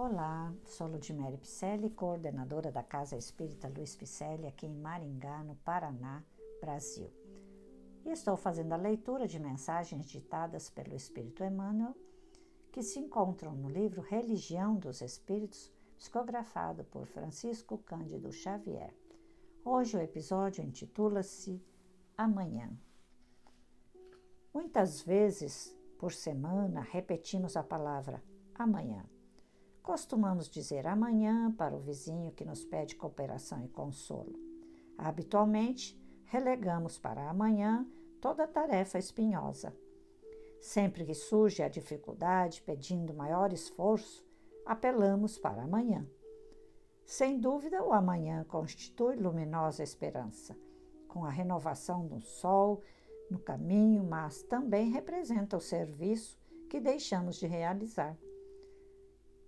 Olá, sou Ludmere Picelli, coordenadora da Casa Espírita Luiz Picelli, aqui em Maringá, no Paraná, Brasil. E estou fazendo a leitura de mensagens ditadas pelo Espírito Emmanuel, que se encontram no livro Religião dos Espíritos, psicografado por Francisco Cândido Xavier. Hoje o episódio intitula-se Amanhã. Muitas vezes por semana repetimos a palavra amanhã. Costumamos dizer amanhã para o vizinho que nos pede cooperação e consolo. Habitualmente, relegamos para amanhã toda tarefa espinhosa. Sempre que surge a dificuldade pedindo maior esforço, apelamos para amanhã. Sem dúvida, o amanhã constitui luminosa esperança, com a renovação do sol no caminho, mas também representa o serviço que deixamos de realizar.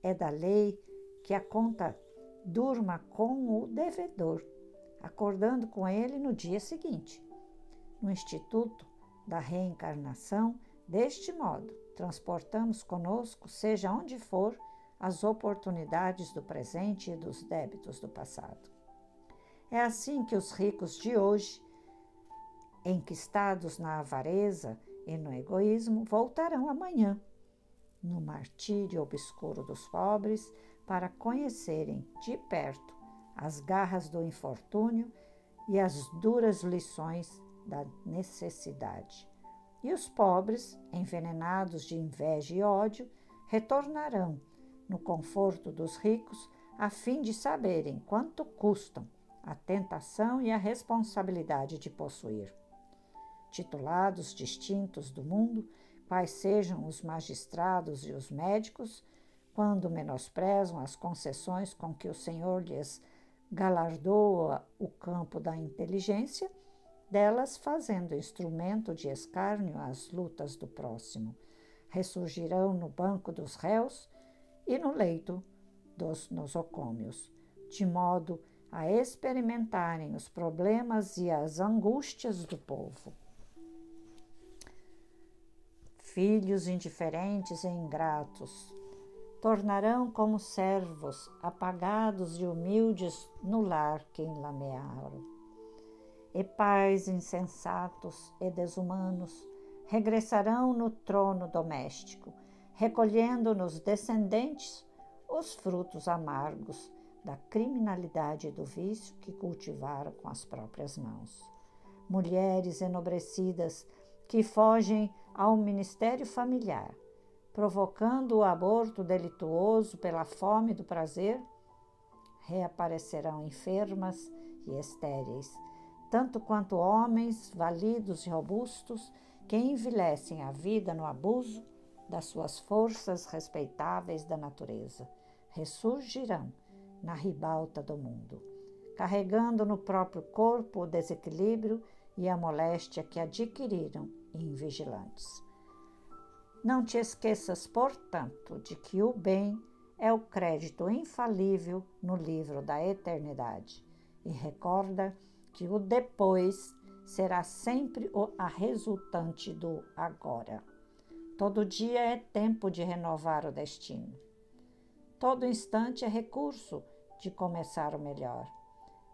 É da lei que a conta durma com o devedor, acordando com ele no dia seguinte. No Instituto da Reencarnação, deste modo, transportamos conosco, seja onde for, as oportunidades do presente e dos débitos do passado. É assim que os ricos de hoje, enquistados na avareza e no egoísmo, voltarão amanhã no martírio obscuro dos pobres para conhecerem de perto as garras do infortúnio e as duras lições da necessidade. E os pobres, envenenados de inveja e ódio, retornarão no conforto dos ricos a fim de saberem quanto custam a tentação e a responsabilidade de possuir. Titulados distintos do mundo, quais sejam os magistrados e os médicos, quando menosprezam as concessões com que o Senhor lhes galardoa o campo da inteligência, delas fazendo instrumento de escárnio às lutas do próximo. Ressurgirão no banco dos réus e no leito dos nosocômios, de modo a experimentarem os problemas e as angústias do povo filhos indiferentes e ingratos. Tornarão como servos, apagados e humildes no lar que enlamearam. E pais insensatos e desumanos regressarão no trono doméstico, recolhendo nos descendentes os frutos amargos da criminalidade e do vício que cultivaram com as próprias mãos. Mulheres enobrecidas que fogem ao ministério familiar, provocando o aborto delituoso pela fome do prazer, reaparecerão enfermas e estéreis, tanto quanto homens validos e robustos que envelhecem a vida no abuso das suas forças respeitáveis da natureza, ressurgirão na ribalta do mundo, carregando no próprio corpo o desequilíbrio e a moléstia que adquiriram invigilantes. Não te esqueças, portanto, de que o bem é o crédito infalível no livro da eternidade e recorda que o depois será sempre a resultante do agora. Todo dia é tempo de renovar o destino. Todo instante é recurso de começar o melhor.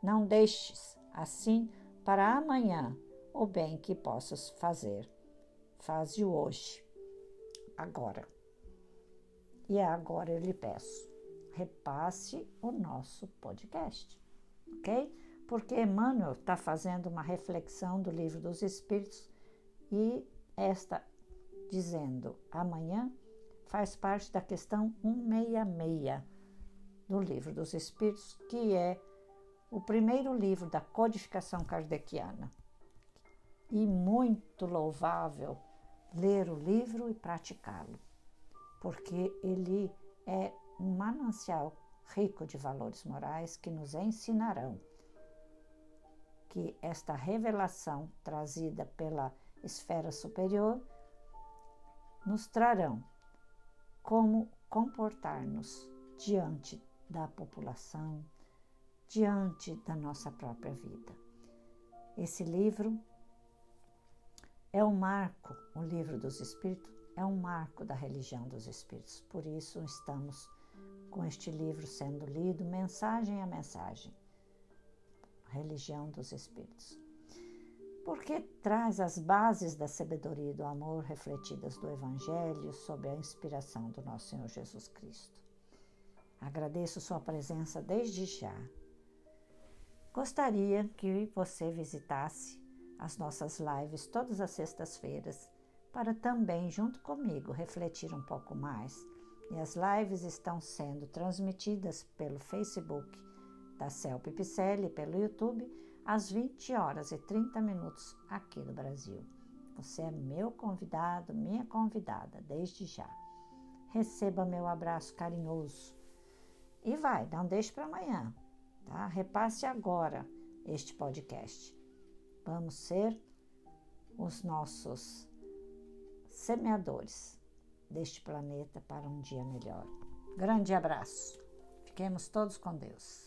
Não deixes, assim, para amanhã o bem que possas fazer. Faze hoje, agora. E agora eu lhe peço, repasse o nosso podcast, ok? Porque Emmanuel está fazendo uma reflexão do livro dos Espíritos e esta dizendo amanhã faz parte da questão 166 do livro dos Espíritos, que é o primeiro livro da codificação kardeciana e muito louvável ler o livro e praticá-lo, porque ele é um manancial rico de valores morais que nos ensinarão que esta revelação trazida pela esfera superior nos trarão como comportar-nos diante da população, diante da nossa própria vida. Esse livro é um marco, o livro dos Espíritos é um marco da religião dos Espíritos. Por isso estamos com este livro sendo lido, mensagem a mensagem. Religião dos Espíritos. Porque traz as bases da sabedoria e do amor refletidas do Evangelho sob a inspiração do nosso Senhor Jesus Cristo. Agradeço sua presença desde já. Gostaria que você visitasse as nossas lives todas as sextas-feiras para também, junto comigo, refletir um pouco mais. E as lives estão sendo transmitidas pelo Facebook da CELP Picelli pelo YouTube às 20 horas e 30 minutos aqui no Brasil. Você é meu convidado, minha convidada, desde já. Receba meu abraço carinhoso. E vai, não deixe para amanhã, tá? Repasse agora este podcast. Vamos ser os nossos semeadores deste planeta para um dia melhor. Grande abraço. Fiquemos todos com Deus.